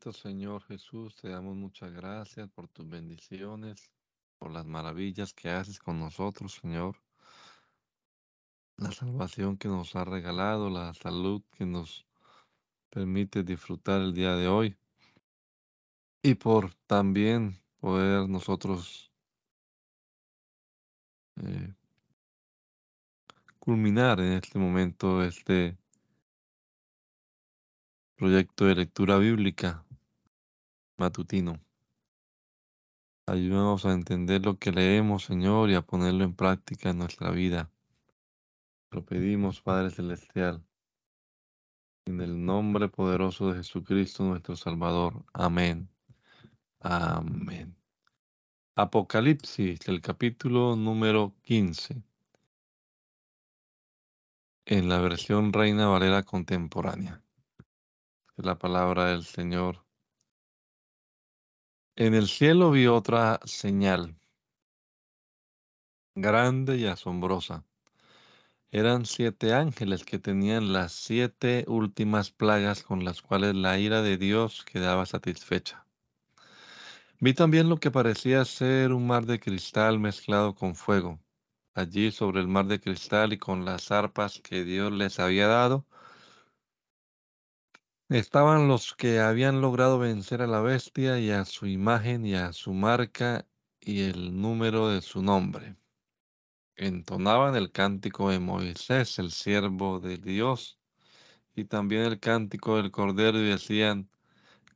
Señor Jesús, te damos muchas gracias por tus bendiciones, por las maravillas que haces con nosotros, Señor. La salvación que nos ha regalado, la salud que nos permite disfrutar el día de hoy. Y por también poder nosotros eh, culminar en este momento este proyecto de lectura bíblica matutino. Ayúdanos a entender lo que leemos, Señor, y a ponerlo en práctica en nuestra vida. Lo pedimos, Padre Celestial, en el nombre poderoso de Jesucristo, nuestro Salvador. Amén. Amén. Apocalipsis, el capítulo número 15, en la versión Reina Valera contemporánea. la palabra del Señor. En el cielo vi otra señal, grande y asombrosa. Eran siete ángeles que tenían las siete últimas plagas con las cuales la ira de Dios quedaba satisfecha. Vi también lo que parecía ser un mar de cristal mezclado con fuego. Allí sobre el mar de cristal y con las arpas que Dios les había dado, Estaban los que habían logrado vencer a la bestia y a su imagen y a su marca y el número de su nombre. Entonaban el cántico de Moisés, el siervo de Dios, y también el cántico del Cordero y decían,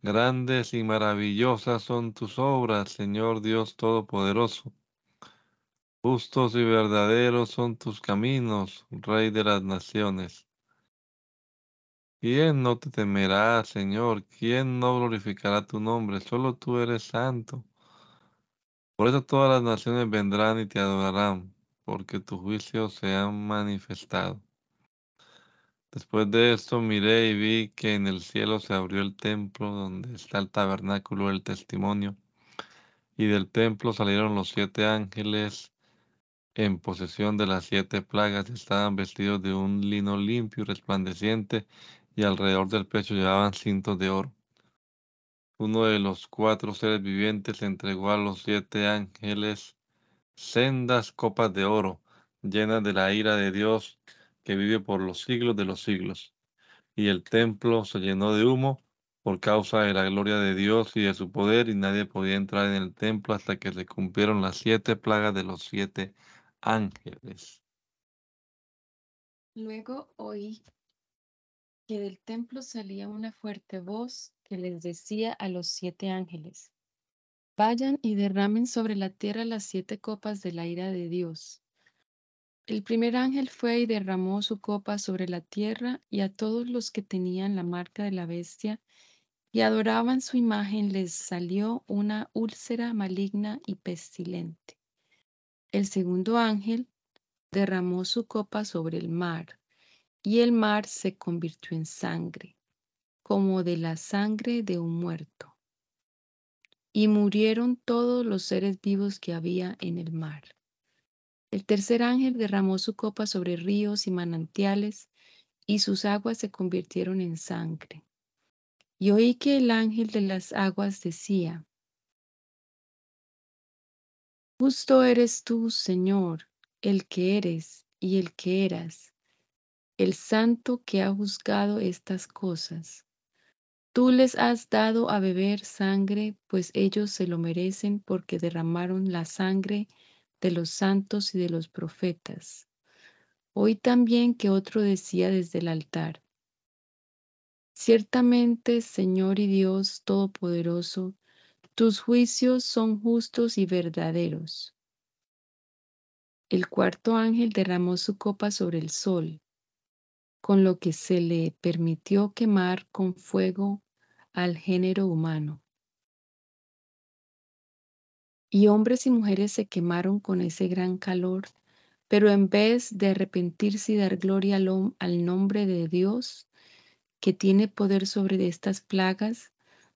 Grandes y maravillosas son tus obras, Señor Dios Todopoderoso. Justos y verdaderos son tus caminos, Rey de las naciones. ¿Quién no te temerá, Señor? ¿Quién no glorificará tu nombre? Solo tú eres santo. Por eso todas las naciones vendrán y te adorarán, porque tus juicios se han manifestado. Después de esto miré y vi que en el cielo se abrió el templo donde está el tabernáculo del testimonio, y del templo salieron los siete ángeles en posesión de las siete plagas, estaban vestidos de un lino limpio y resplandeciente, y alrededor del pecho llevaban cintos de oro. Uno de los cuatro seres vivientes entregó a los siete ángeles sendas copas de oro, llenas de la ira de Dios que vive por los siglos de los siglos. Y el templo se llenó de humo por causa de la gloria de Dios y de su poder, y nadie podía entrar en el templo hasta que se cumplieron las siete plagas de los siete ángeles. Luego oí que del templo salía una fuerte voz que les decía a los siete ángeles, vayan y derramen sobre la tierra las siete copas de la ira de Dios. El primer ángel fue y derramó su copa sobre la tierra y a todos los que tenían la marca de la bestia y adoraban su imagen les salió una úlcera maligna y pestilente. El segundo ángel derramó su copa sobre el mar y el mar se convirtió en sangre, como de la sangre de un muerto. Y murieron todos los seres vivos que había en el mar. El tercer ángel derramó su copa sobre ríos y manantiales, y sus aguas se convirtieron en sangre. Y oí que el ángel de las aguas decía, Justo eres tú, Señor, el que eres y el que eras el santo que ha juzgado estas cosas. Tú les has dado a beber sangre, pues ellos se lo merecen porque derramaron la sangre de los santos y de los profetas. Hoy también que otro decía desde el altar, Ciertamente, Señor y Dios Todopoderoso, tus juicios son justos y verdaderos. El cuarto ángel derramó su copa sobre el sol con lo que se le permitió quemar con fuego al género humano. Y hombres y mujeres se quemaron con ese gran calor, pero en vez de arrepentirse y dar gloria al, al nombre de Dios, que tiene poder sobre estas plagas,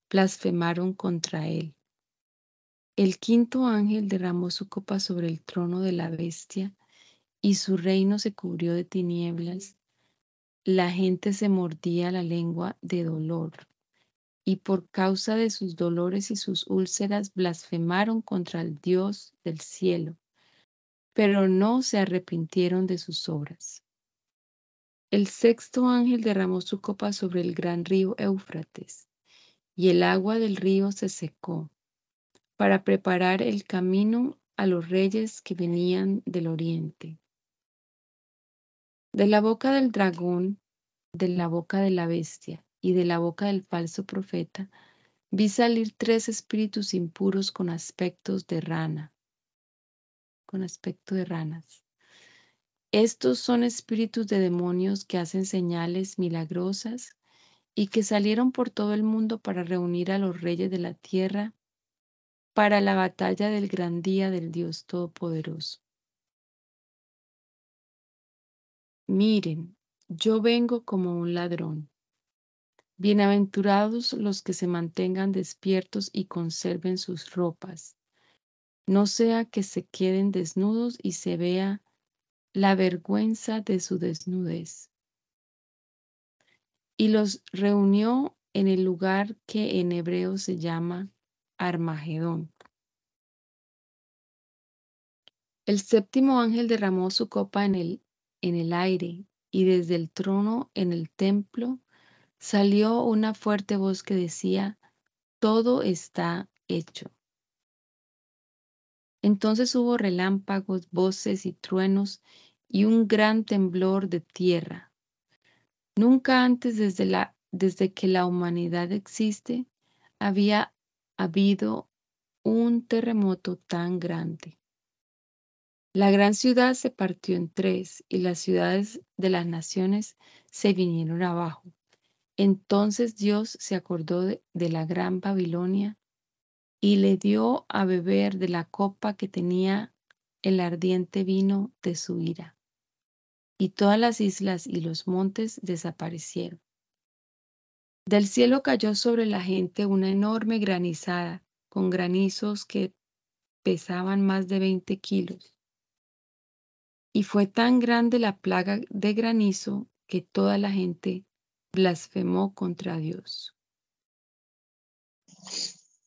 blasfemaron contra él. El quinto ángel derramó su copa sobre el trono de la bestia, y su reino se cubrió de tinieblas, la gente se mordía la lengua de dolor y por causa de sus dolores y sus úlceras blasfemaron contra el Dios del cielo, pero no se arrepintieron de sus obras. El sexto ángel derramó su copa sobre el gran río Éufrates, y el agua del río se secó, para preparar el camino a los reyes que venían del oriente. De la boca del dragón, de la boca de la bestia y de la boca del falso profeta, vi salir tres espíritus impuros con aspectos de rana, con aspecto de ranas. Estos son espíritus de demonios que hacen señales milagrosas y que salieron por todo el mundo para reunir a los reyes de la tierra para la batalla del gran día del Dios Todopoderoso. Miren, yo vengo como un ladrón. Bienaventurados los que se mantengan despiertos y conserven sus ropas, no sea que se queden desnudos y se vea la vergüenza de su desnudez. Y los reunió en el lugar que en hebreo se llama Armagedón. El séptimo ángel derramó su copa en el, en el aire y desde el trono en el templo salió una fuerte voz que decía, todo está hecho. Entonces hubo relámpagos, voces y truenos y un gran temblor de tierra. Nunca antes desde, la, desde que la humanidad existe había habido un terremoto tan grande. La gran ciudad se partió en tres y las ciudades de las naciones se vinieron abajo. Entonces Dios se acordó de, la gran Babilonia y le dio a beber de la copa que tenía el ardiente vino de su ira. Y todas las islas y los montes desaparecieron. Del cielo cayó sobre la gente una enorme granizada, con granizos que pesaban más de 20 kilos. Y fue tan grande la plaga de granizo que toda la gente blasfemó contra Dios.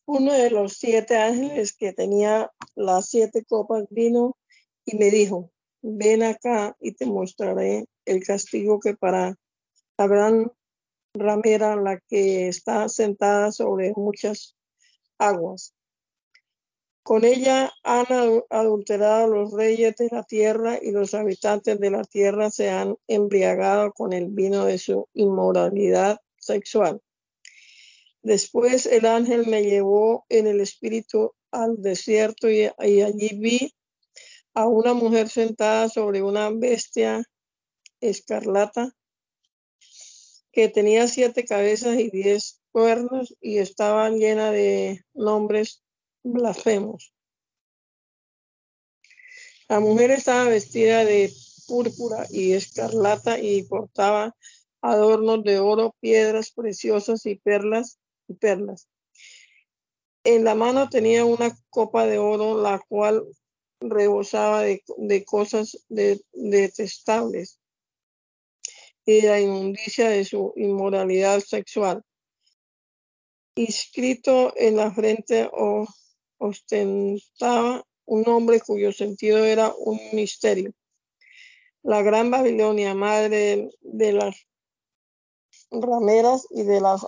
Uno de los siete ángeles que tenía las siete copas vino y me dijo, ven acá y te mostraré el castigo que para la gran ramera, la que está sentada sobre muchas aguas. Con ella han adulterado los reyes de la tierra y los habitantes de la tierra se han embriagado con el vino de su inmoralidad sexual. Después el ángel me llevó en el espíritu al desierto y, allí vi a una mujer sentada sobre una bestia escarlata que tenía siete cabezas y diez cuernos y estaba llena de nombres blasfemos. La mujer estaba vestida de púrpura y escarlata y portaba adornos de oro, piedras preciosas y perlas y perlas. En la mano tenía una copa de oro, la cual rebosaba de, cosas detestables y la inmundicia de su inmoralidad sexual. Inscrito en la frente o ostentaba un nombre cuyo sentido era un misterio. La gran Babilonia, madre de, las rameras y de las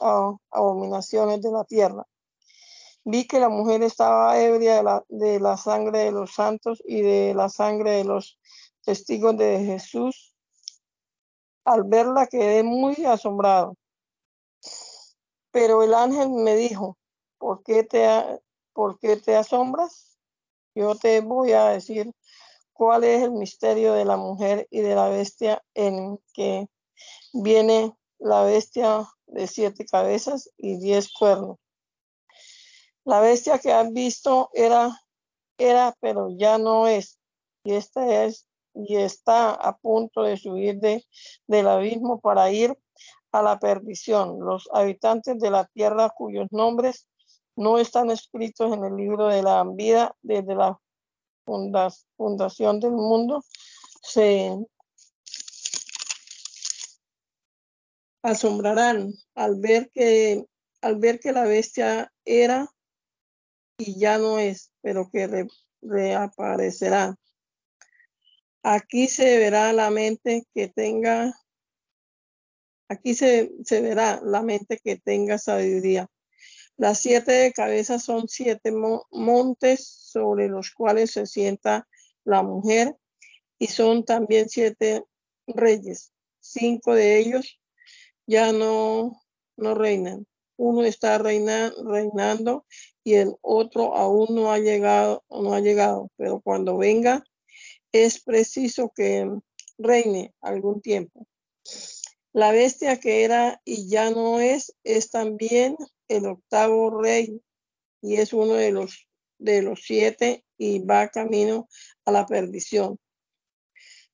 abominaciones de la tierra. Vi que la mujer estaba ebria de la, de la sangre de los santos y de la sangre de los testigos de Jesús. Al verla quedé muy asombrado. Pero el ángel me dijo, ¿por qué te, ¿por qué te asombras? Yo te voy a decir cuál es el misterio de la mujer y de la bestia en que viene la bestia de siete cabezas y diez cuernos. La bestia que has visto era, era, pero ya no es. Y esta es, y está a punto de subir de, del abismo para ir a la perdición. Los habitantes de la tierra cuyos nombres no están escritos en el libro de la vida desde la fundación del mundo, se asombrarán al ver que al ver que la bestia era y ya no es, pero que reaparecerá. Aquí se verá la mente que tenga, aquí se, se verá la mente que tenga sabiduría. Las siete cabezas son siete montes sobre los cuales se sienta la mujer y son también siete reyes. Cinco de ellos ya no, no reinan. Uno está reinando y el otro aún no ha llegado, no ha llegado, pero cuando venga es preciso que reine algún tiempo. La bestia que era y ya no es, es también el octavo rey y es uno de los, de los siete y va camino a la perdición.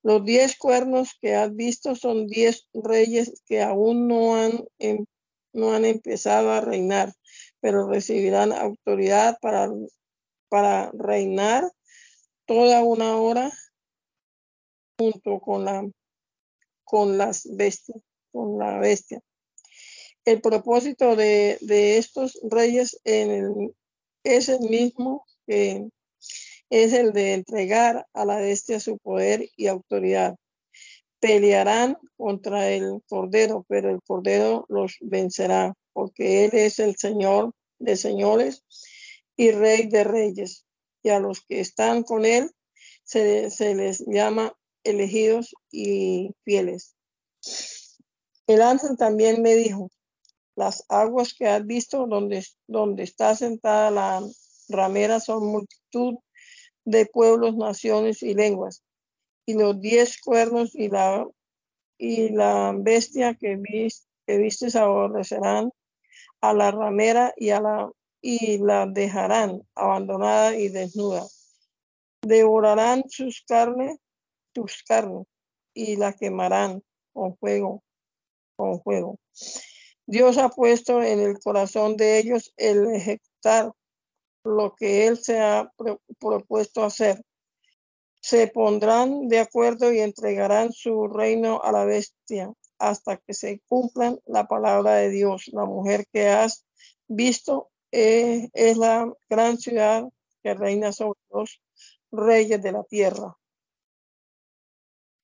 Los diez cuernos que has visto son diez reyes que aún no han, em, no han empezado a reinar, pero recibirán autoridad para, para reinar toda una hora junto con la con las bestias, con la bestia. El propósito de, estos reyes es el mismo que es el de entregar a la bestia su poder y autoridad. Pelearán contra el Cordero, pero el Cordero los vencerá, porque Él es el Señor de señores y Rey de reyes. Y a los que están con Él se les llama elegidos y fieles. El ángel también me dijo, las aguas que has visto donde, donde está sentada la ramera son multitud de pueblos, naciones y lenguas. Y los diez cuernos y la, y la bestia que, viste, que aborrecerán a la ramera y, a la, y la dejarán abandonada y desnuda. Devorarán sus carnes tus carnes y la quemarán con fuego, con fuego. Dios ha puesto en el corazón de ellos el ejecutar lo que Él se ha propuesto hacer. Se pondrán de acuerdo y entregarán su reino a la bestia hasta que se cumplan la palabra de Dios. La mujer que has visto eh, es la gran ciudad que reina sobre los reyes de la tierra.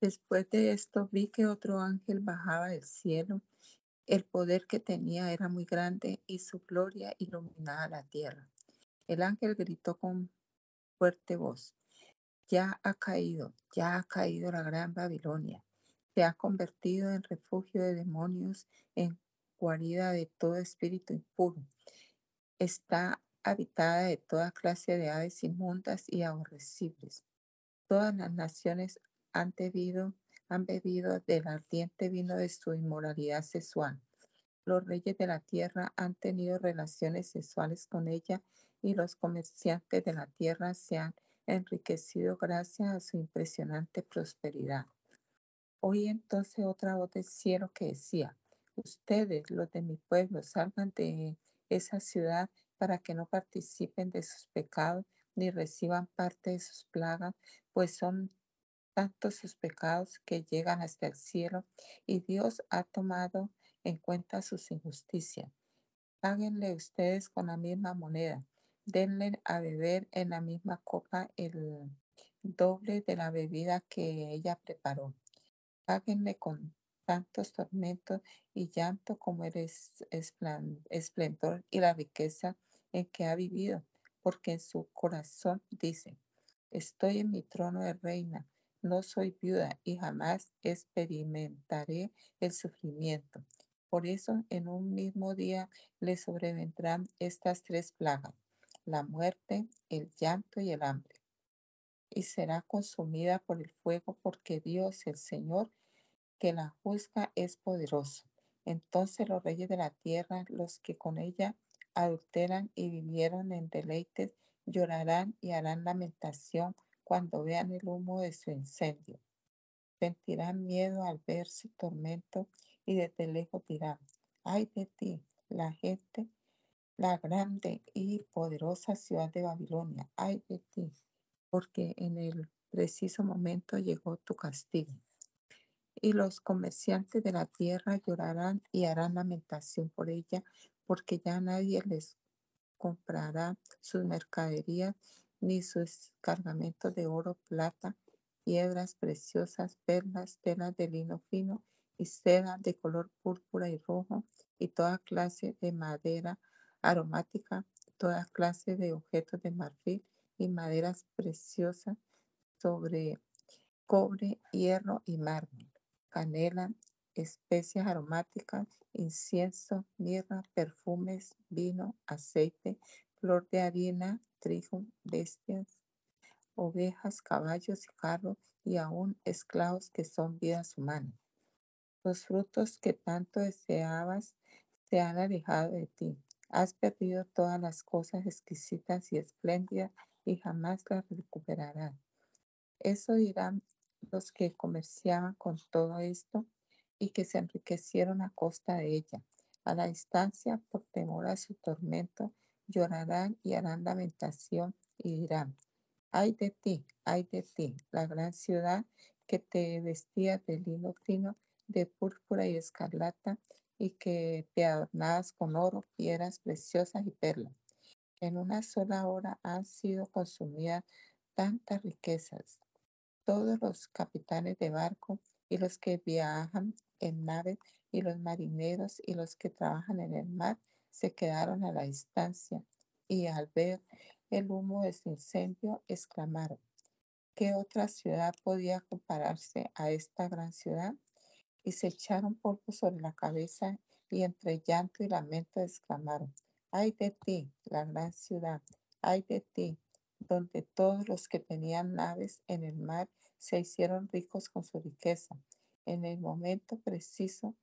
Después de esto vi que otro ángel bajaba del cielo. El poder que tenía era muy grande y su gloria iluminaba la tierra. El ángel gritó con fuerte voz, ya ha caído, ya ha caído la gran Babilonia. Se ha convertido en refugio de demonios, en guarida de todo espíritu impuro. Está habitada de toda clase de aves inmundas y aborrecibles. Todas las naciones han bebido, han bebido del ardiente vino de su inmoralidad sexual. Los reyes de la tierra han tenido relaciones sexuales con ella y los comerciantes de la tierra se han enriquecido gracias a su impresionante prosperidad. Oí entonces otra voz del cielo que decía, ustedes, los de mi pueblo, salgan de esa ciudad para que no participen de sus pecados ni reciban parte de sus plagas, pues son tantos sus pecados que llegan hasta el cielo y Dios ha tomado en cuenta sus injusticias. Páguenle ustedes con la misma moneda. Denle a beber en la misma copa el doble de la bebida que ella preparó. Páguenle con tantos tormentos y llanto como el esplendor y la riqueza en que ha vivido, porque en su corazón dice, estoy en mi trono de reina no soy viuda y jamás experimentaré el sufrimiento. Por eso en un mismo día le sobrevendrán estas tres plagas, la muerte, el llanto y el hambre. Y será consumida por el fuego porque Dios, el Señor, que la juzga, es poderoso. Entonces los reyes de la tierra, los que con ella adulteran y vivieron en deleites, llorarán y harán lamentación cuando vean el humo de su incendio. Sentirán miedo al ver su tormento y desde lejos dirán, ay de ti, la gente, la grande y poderosa ciudad de Babilonia, ay de ti, porque en el preciso momento llegó tu castigo. y los comerciantes de la tierra llorarán y harán lamentación por ella, porque ya nadie les comprará sus mercaderías ni sus cargamentos de oro, plata, piedras preciosas, perlas, telas de lino fino y seda de color púrpura y rojo y toda clase de madera aromática, toda clase de objetos de marfil y maderas preciosas sobre cobre, hierro y mármol, canela, especias aromáticas, incienso, mirra, perfumes, vino, aceite, flor de harina, trigo, bestias, ovejas, caballos y carros, y aún esclavos que son vidas humanas. Los frutos que tanto deseabas se han alejado de ti. Has perdido todas las cosas exquisitas y espléndidas y jamás las recuperarás. Eso dirán los que comerciaban con todo esto y que se enriquecieron a costa de ella. A la distancia, por temor a su tormento, llorarán y harán lamentación y dirán, ay de ti, ay de ti, la gran ciudad que te vestía de lino fino, de púrpura y escarlata, y que te adornabas con oro, piedras preciosas y perlas. En una sola hora han sido consumidas tantas riquezas. Todos los capitanes de barco y los que viajan en naves y los marineros y los que trabajan en el mar se quedaron a la distancia y al ver el humo de ese incendio exclamaron, ¿qué otra ciudad podía compararse a esta gran ciudad? Y se echaron polvo sobre la cabeza y entre llanto y lamento exclamaron, ay de ti, la gran ciudad, ay de ti, donde todos los que tenían naves en el mar se hicieron ricos con su riqueza. En el momento preciso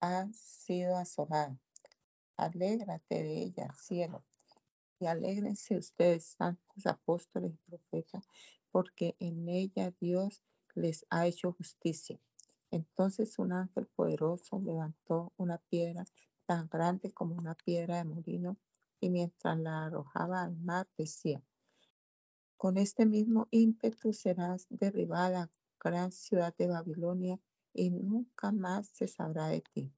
ha sido asolada. Alégrate de ella, cielo, y alégrense ustedes, santos apóstoles y profetas, porque en ella Dios les ha hecho justicia. Entonces un ángel poderoso levantó una piedra tan grande como una piedra de molino y mientras la arrojaba al mar decía, con este mismo ímpetu serás derribada, gran ciudad de Babilonia, y nunca más se sabrá de ti.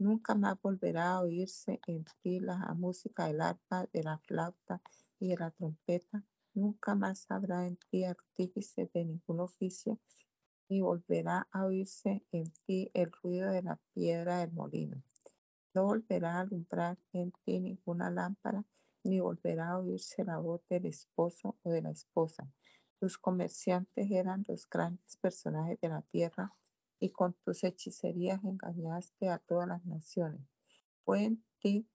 Nunca más volverá a oírse en ti la música del arpa, de la flauta y de la trompeta. Nunca más habrá en ti artífice de ningún oficio, ni volverá a oírse en ti el ruido de la piedra del molino. No volverá a alumbrar en ti ninguna lámpara, ni volverá a oírse la voz del esposo o de la esposa. Tus comerciantes eran los grandes personajes de la tierra y con tus hechicerías engañaste a todas las naciones. Fue en ti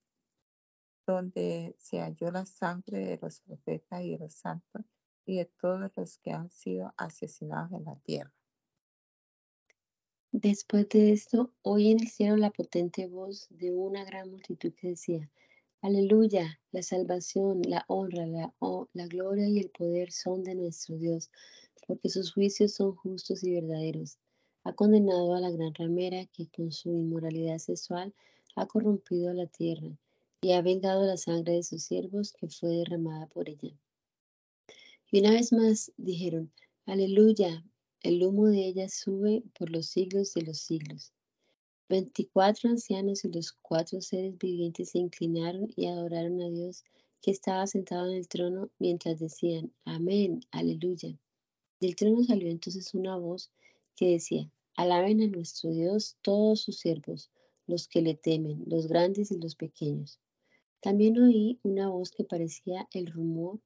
donde se halló la sangre de los profetas y de los santos y de todos los que han sido asesinados en la tierra. Después de esto, oí en el cielo la potente voz de una gran multitud que decía, Aleluya, la salvación, la honra, la, la gloria y el poder son de nuestro Dios, porque sus juicios son justos y verdaderos ha condenado a la gran ramera que con su inmoralidad sexual ha corrompido la tierra y ha vengado la sangre de sus siervos que fue derramada por ella. Y una vez más dijeron, aleluya, el humo de ella sube por los siglos de los siglos. Veinticuatro ancianos y los cuatro seres vivientes se inclinaron y adoraron a Dios que estaba sentado en el trono mientras decían, amén, aleluya. Del trono salió entonces una voz que decía, Alaben a nuestro Dios todos sus siervos, los que le temen, los grandes y los pequeños. También oí una voz que parecía el rumor,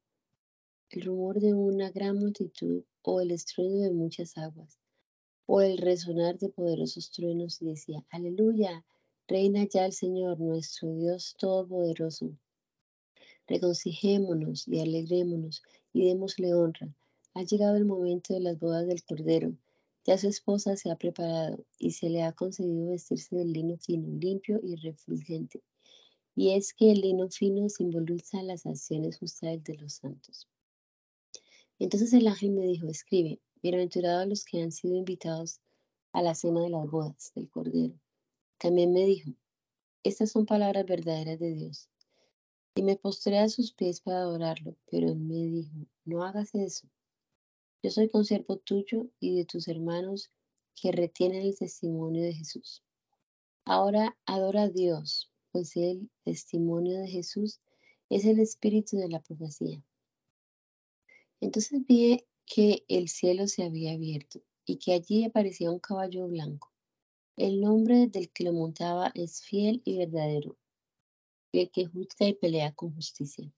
el rumor de una gran multitud o el estruendo de muchas aguas, o el resonar de poderosos truenos y decía, aleluya, reina ya el Señor, nuestro Dios todopoderoso. Regocijémonos y alegrémonos y démosle honra. Ha llegado el momento de las bodas del Cordero ya su esposa se ha preparado y se le ha concedido vestirse del lino fino, limpio y refulgente. Y es que el lino fino simboliza las acciones justas de los santos. Entonces el ángel me dijo, escribe, bienaventurados los que han sido invitados a la cena de las bodas del Cordero. También me dijo, estas son palabras verdaderas de Dios. Y me postré a sus pies para adorarlo, pero él me dijo, no hagas eso yo soy consiervo tuyo y de tus hermanos que retienen el testimonio de Jesús. Ahora adora a Dios, pues el testimonio de Jesús es el espíritu de la profecía. Entonces vi que el cielo se había abierto y que allí aparecía un caballo blanco. El nombre del que lo montaba es fiel y verdadero, el que juzga y pelea con justicia.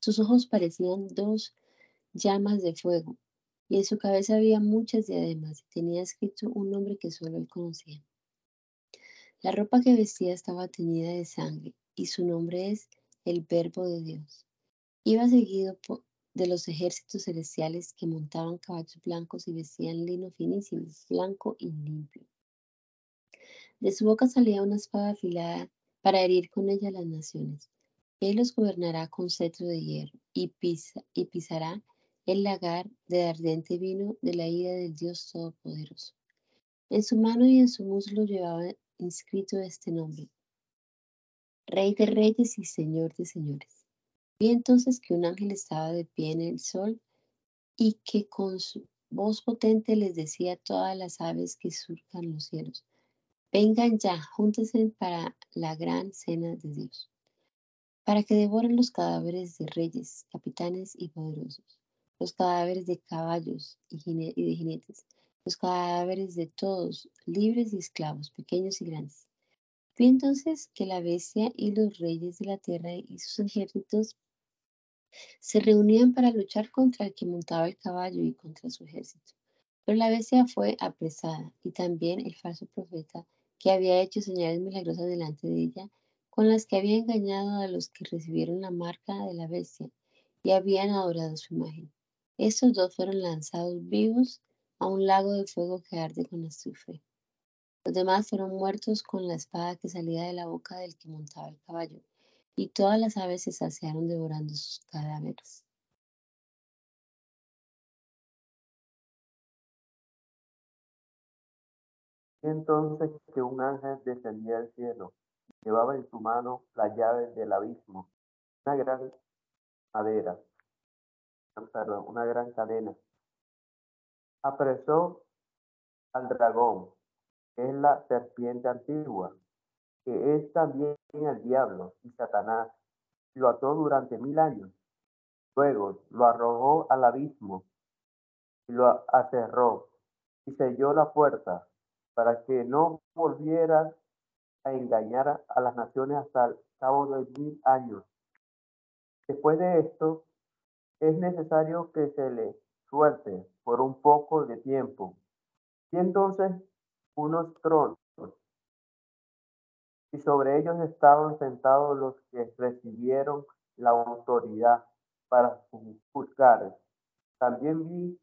Sus ojos parecían dos llamas de fuego, y en su cabeza había muchas diademas, y tenía escrito un nombre que solo él conocía. La ropa que vestía estaba teñida de sangre, y su nombre es el Verbo de Dios. Iba seguido de los ejércitos celestiales que montaban caballos blancos y vestían lino finísimo, blanco y limpio. De su boca salía una espada afilada para herir con ella las naciones. Él los gobernará con cetro de hierro y, pisa, y pisará el lagar de ardiente vino de la ira del Dios Todopoderoso. En su mano y en su muslo llevaba inscrito este nombre, Rey de Reyes y Señor de Señores. Vi entonces que un ángel estaba de pie en el sol y que con su voz potente les decía a todas las aves que surcan los cielos, vengan ya, júntense para la gran cena de Dios para que devoren los cadáveres de reyes, capitanes y poderosos, los cadáveres de caballos y, de jinetes, los cadáveres de todos, libres y esclavos, pequeños y grandes. Vi entonces que la bestia y los reyes de la tierra y sus ejércitos se reunían para luchar contra el que montaba el caballo y contra su ejército. Pero la bestia fue apresada y también el falso profeta que había hecho señales milagrosas delante de ella con las que había engañado a los que recibieron la marca de la bestia y habían adorado su imagen. Estos dos fueron lanzados vivos a un lago de fuego que arde con azufre. Los demás fueron muertos con la espada que salía de la boca del que montaba el caballo, y todas las aves se saciaron devorando sus cadáveres. Entonces que un ángel descendía del cielo Llevaba en su mano la llave del abismo, una gran madera, una gran cadena. Apresó al dragón, que es la serpiente antigua, que es también el diablo y Satanás, lo ató durante mil años. Luego lo arrojó al abismo y lo acerró y selló la puerta para que no volviera a engañar a las naciones hasta el cabo de mil años. Después de esto, es necesario que se le suelte por un poco de tiempo. Y entonces unos tronos, y sobre ellos estaban sentados los que recibieron la autoridad para juzgar. También vi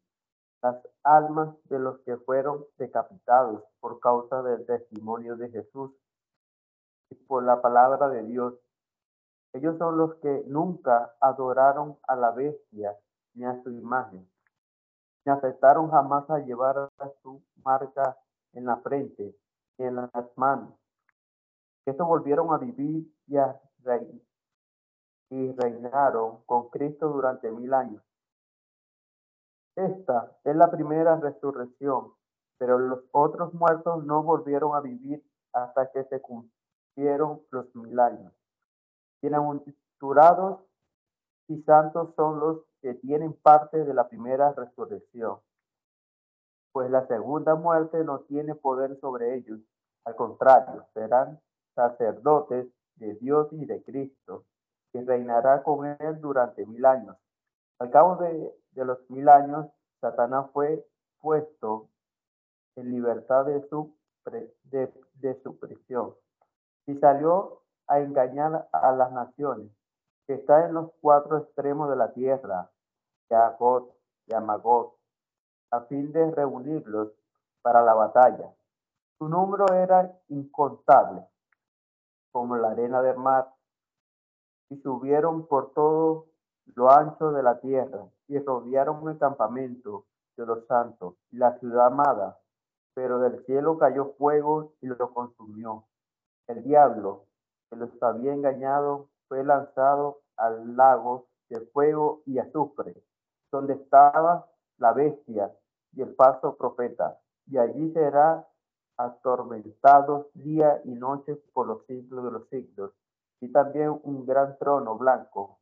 las almas de los que fueron decapitados por causa del testimonio de Jesús por la palabra de Dios. Ellos son los que nunca adoraron a la bestia ni a su imagen, ni aceptaron jamás a llevar su marca en la frente ni en las manos. Estos volvieron a vivir y, a y reinaron con Cristo durante mil años. Esta es la primera resurrección, pero los otros muertos no volvieron a vivir hasta que se cumplió los mil años. Bienaventurados y santos son los que tienen parte de la primera resurrección, pues la segunda muerte no tiene poder sobre ellos. Al contrario, serán sacerdotes de Dios y de Cristo, que reinará con él durante mil años. Al cabo de, los mil años, Satanás fue puesto en libertad de su, de su prisión y salió a engañar a las naciones que están en los cuatro extremos de la tierra, Yagot y Amagot, a fin de reunirlos para la batalla. Su número era incontable, como la arena del mar, y subieron por todo lo ancho de la tierra y rodearon el campamento de los santos y la ciudad amada, pero del cielo cayó fuego y lo consumió el diablo, que los había engañado, fue lanzado al lago de fuego y azufre, donde estaba la bestia y el falso profeta. y allí será atormentados día y noche por los siglos de los siglos. Y también un gran trono blanco,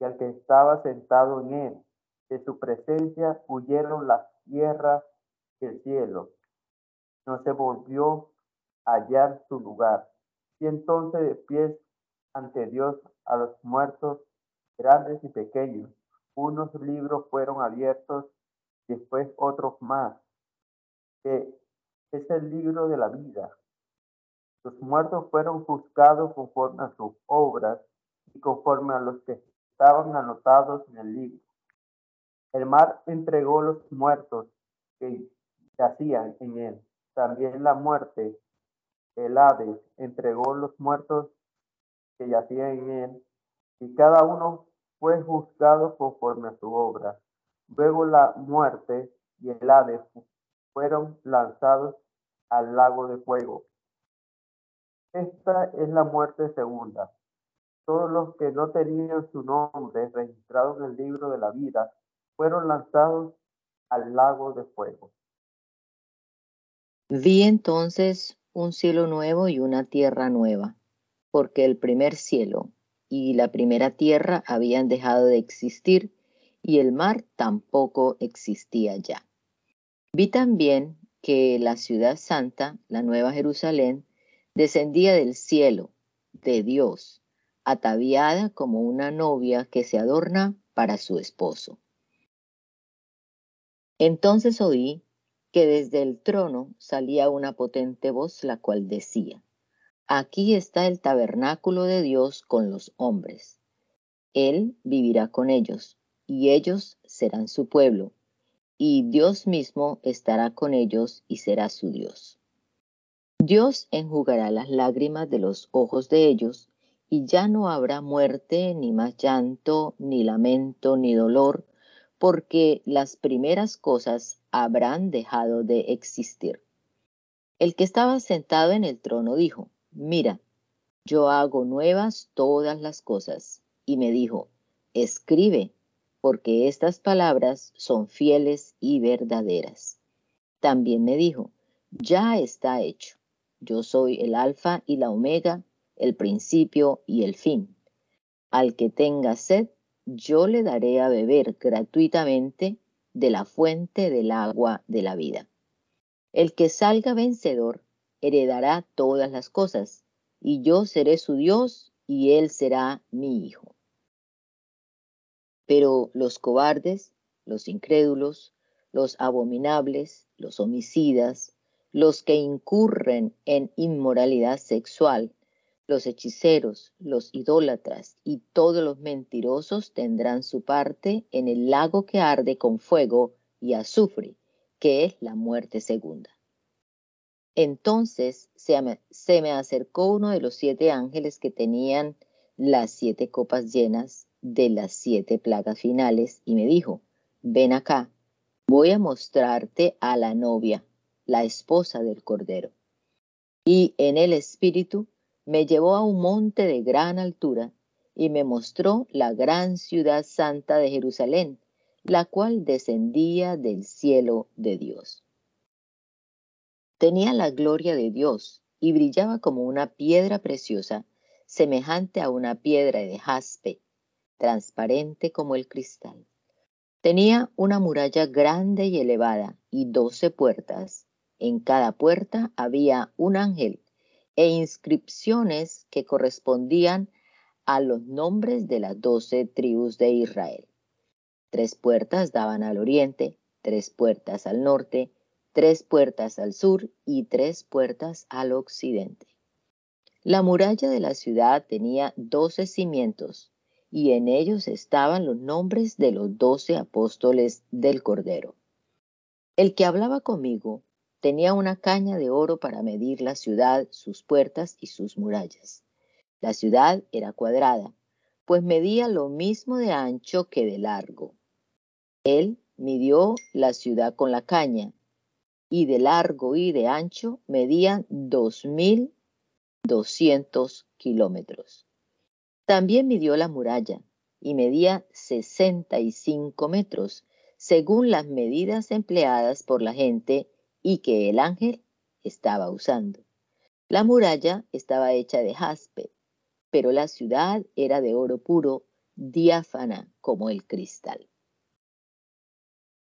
y al que estaba sentado en él. De su presencia huyeron las tierras y el cielo. No se volvió a hallar su lugar. Y entonces de pies ante Dios a los muertos, grandes y pequeños, unos libros fueron abiertos, después otros más, que es el libro de la vida. Los muertos fueron juzgados conforme a sus obras y conforme a los que estaban anotados en el libro. El mar entregó los muertos que yacían en él. También la muerte, el Hades, entregó los muertos que yacían en él, y cada uno fue juzgado conforme a su obra. Luego la muerte y el Hades fueron lanzados al lago de fuego. Esta es la muerte segunda. Todos los que no tenían su nombre registrado en el libro de la vida fueron lanzados al lago de fuego. Vi entonces un cielo nuevo y una tierra nueva, porque el primer cielo y la primera tierra habían dejado de existir y el mar tampoco existía ya. Vi también que la ciudad santa, la nueva Jerusalén, descendía del cielo, de Dios, ataviada como una novia que se adorna para su esposo. Entonces oí que desde el trono salía una potente voz, la cual decía, Aquí está el tabernáculo de Dios con los hombres. Él vivirá con ellos, y ellos serán su pueblo, y Dios mismo estará con ellos y será su Dios. Dios enjugará las lágrimas de los ojos de ellos, y ya no habrá muerte, ni más llanto, ni lamento, ni dolor, porque las primeras cosas habrán dejado de existir. El que estaba sentado en el trono dijo, mira, yo hago nuevas todas las cosas. Y me dijo, escribe, porque estas palabras son fieles y verdaderas. También me dijo, ya está hecho. Yo soy el alfa y la omega, el principio y el fin. Al que tenga sed, yo le daré a beber gratuitamente de la fuente del agua de la vida. El que salga vencedor heredará todas las cosas, y yo seré su Dios, y él será mi hijo. Pero los cobardes, los incrédulos, los abominables, los homicidas, los que incurren en inmoralidad sexual, los hechiceros, los idólatras y todos los mentirosos tendrán su parte en el lago que arde con fuego y azufre, que es la muerte segunda. Entonces se me, acercó uno de los siete ángeles que tenían las siete copas llenas de las siete plagas finales y me dijo, ven acá, voy a mostrarte a la novia, la esposa del Cordero. Y en el espíritu me llevó a un monte de gran altura y me mostró la gran ciudad santa de Jerusalén, la cual descendía del cielo de Dios. Tenía la gloria de Dios y brillaba como una piedra preciosa, semejante a una piedra de jaspe, transparente como el cristal. Tenía una muralla grande y elevada y doce puertas. En cada puerta había un ángel e inscripciones que correspondían a los nombres de las doce tribus de Israel. Tres puertas daban al oriente, tres puertas al norte, tres puertas al sur y tres puertas al occidente. La muralla de la ciudad tenía doce cimientos y en ellos estaban los nombres de los doce apóstoles del Cordero. El que hablaba conmigo tenía una caña de oro para medir la ciudad, sus puertas y sus murallas. La ciudad era cuadrada, pues medía lo mismo de ancho que de largo. Él midió la ciudad con la caña, y de largo y de ancho medía dos mil doscientos kilómetros. También midió la muralla y medía 65 metros, según las medidas empleadas por la gente y que el ángel estaba usando. La muralla estaba hecha de jaspe, pero la ciudad era de oro puro, diáfana como el cristal.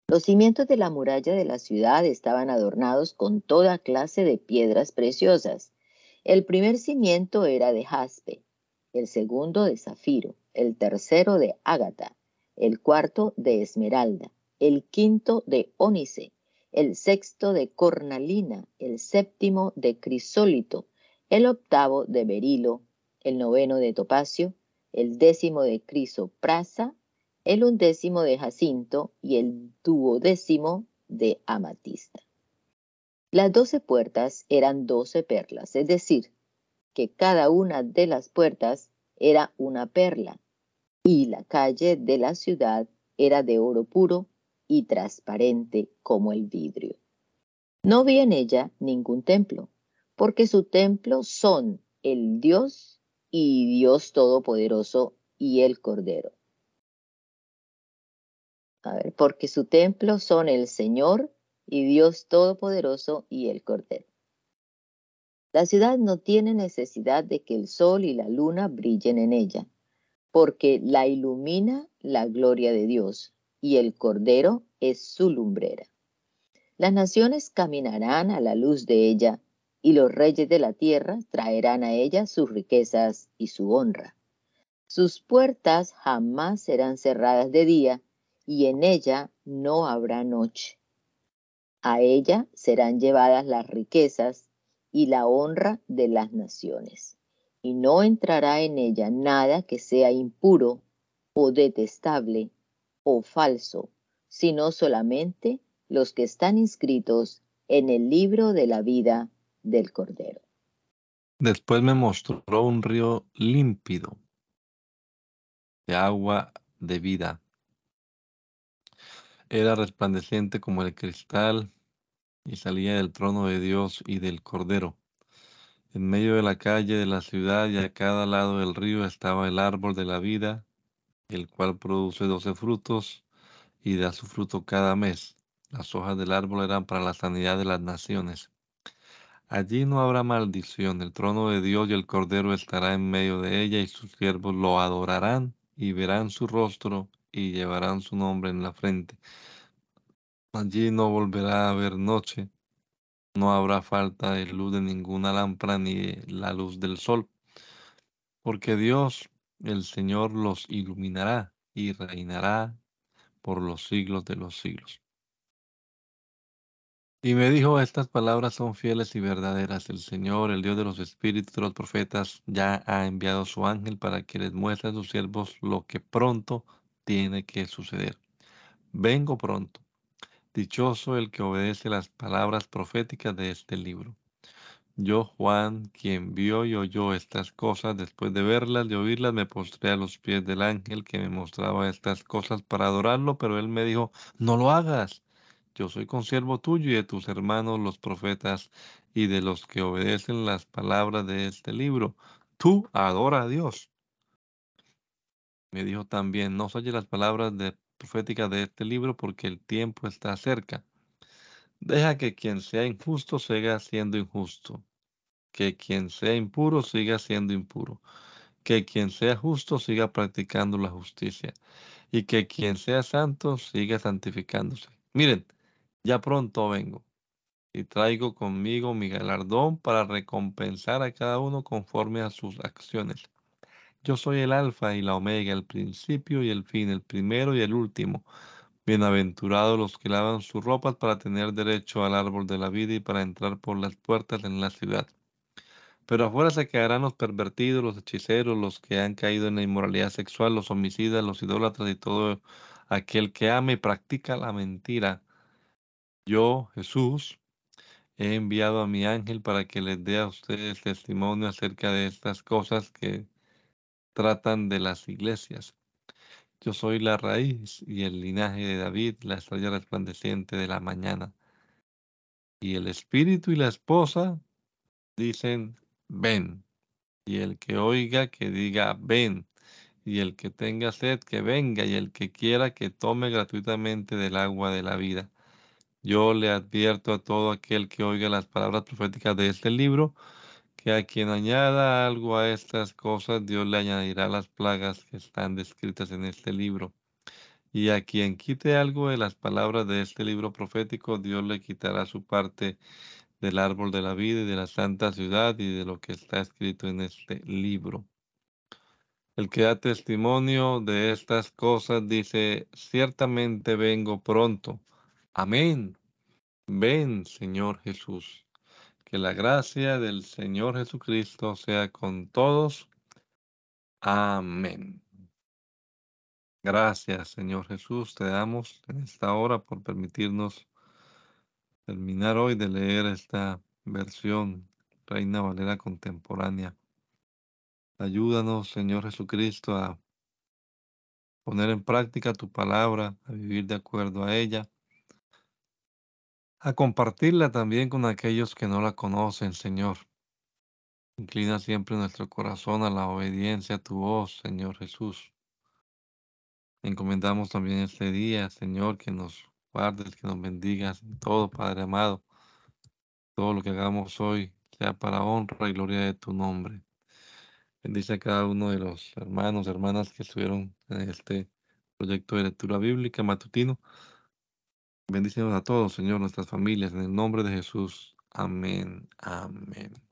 Los cimientos de la muralla de la ciudad estaban adornados con toda clase de piedras preciosas. El primer cimiento era de jaspe, el segundo de zafiro, el tercero de ágata, el cuarto de esmeralda, el quinto de ónice, el sexto de cornalina, el séptimo de crisólito, el octavo de berilo, el noveno de topacio, el décimo de crisoprasa, el undécimo de jacinto y el duodécimo de amatista. Las doce puertas eran doce perlas, es decir, que cada una de las puertas era una perla, y la calle de la ciudad era de oro puro y transparente como el vidrio. No vi en ella ningún templo, porque su templo son el Dios y Dios Todopoderoso y el Cordero. A ver, porque su templo son el Señor y Dios Todopoderoso y el Cordero. La ciudad no tiene necesidad de que el sol y la luna brillen en ella, porque la ilumina la gloria de Dios y el Cordero es su lumbrera. Las naciones caminarán a la luz de ella y los reyes de la tierra traerán a ella sus riquezas y su honra. Sus puertas jamás serán cerradas de día y en ella no habrá noche. A ella serán llevadas las riquezas y la honra de las naciones, y no entrará en ella nada que sea impuro o detestable o falso, sino solamente los que están inscritos en el libro de la vida del Cordero. Después me mostró un río límpido de agua de vida era resplandeciente como el cristal y salía del trono de Dios y del Cordero. En medio de la calle de la ciudad y a cada lado del río estaba el árbol de la vida, el cual produce doce frutos y da su fruto cada mes. Las hojas del árbol eran para la sanidad de las naciones. Allí no habrá maldición, el trono de Dios y el Cordero estará en medio de ella y sus siervos lo adorarán y verán su rostro y llevarán su nombre en la frente. Allí no volverá a haber noche, no habrá falta de luz de ninguna lámpara ni la luz del sol, porque Dios, el Señor, los iluminará y reinará por los siglos de los siglos. Y me dijo, estas palabras son fieles y verdaderas. El Señor, el Dios de los espíritus de los profetas, ya ha enviado su ángel para que les muestre a sus siervos lo que pronto tiene que suceder. Vengo pronto. Dichoso el que obedece las palabras proféticas de este libro. Yo, Juan, quien vio y oyó estas cosas, después de verlas y oírlas, me postré a los pies del ángel que me mostraba estas cosas para adorarlo, pero él me dijo, no lo hagas. Yo soy consiervo tuyo y de tus hermanos los profetas y de los que obedecen las palabras de este libro. Tú adora a Dios. Me dijo también, no oye las palabras proféticas de este libro porque el tiempo está cerca. Deja que quien sea injusto siga siendo injusto, que quien sea impuro siga siendo impuro, que quien sea justo siga practicando la justicia y que quien sea santo siga santificándose. Miren, ya pronto vengo y traigo conmigo mi galardón para recompensar a cada uno conforme a sus acciones. Yo soy el alfa y la omega, el principio y el fin, el primero y el último. Bienaventurados los que lavan sus ropas para tener derecho al árbol de la vida y para entrar por las puertas en la ciudad. Pero afuera se quedarán los pervertidos, los hechiceros, los que han caído en la inmoralidad sexual, los homicidas, los idólatras y todo aquel que ama y practica la mentira. Yo, Jesús, he enviado a mi ángel para que les dé a ustedes testimonio acerca de estas cosas que tratan de las iglesias. Yo soy la raíz y el linaje de David, la estrella resplandeciente de la mañana. Y el espíritu y la esposa dicen, ven. Y el que oiga, que diga, ven. Y el que tenga sed, que venga. Y el que quiera, que tome gratuitamente del agua de la vida. Yo le advierto a todo aquel que oiga las palabras proféticas de este libro, que a quien añada algo a estas cosas, Dios le añadirá las plagas que están descritas en este libro. Y a quien quite algo de las palabras de este libro profético, Dios le quitará su parte del árbol de la vida y de la santa ciudad y de lo que está escrito en este libro. El que da testimonio de estas cosas dice, ciertamente vengo pronto. Amén. Ven, Señor Jesús. Que la gracia del Señor Jesucristo sea con todos. Amén. Gracias, Señor Jesús. Te damos en esta hora por permitirnos terminar hoy de leer esta versión Reina Valera contemporánea. Ayúdanos, Señor Jesucristo, a poner en práctica tu palabra, a vivir de acuerdo a ella, a compartirla también con aquellos que no la conocen, Señor. Inclina siempre nuestro corazón a la obediencia a tu voz, Señor Jesús. Encomendamos también este día, Señor, que nos guardes, que nos bendigas en todo, Padre amado. Todo lo que hagamos hoy sea para honra y gloria de tu nombre. Bendice a cada uno de los hermanos, hermanas que estuvieron en este proyecto de lectura bíblica matutino. Bendícenos a todos, Señor, nuestras familias, en el nombre de Jesús. Amén. Amén.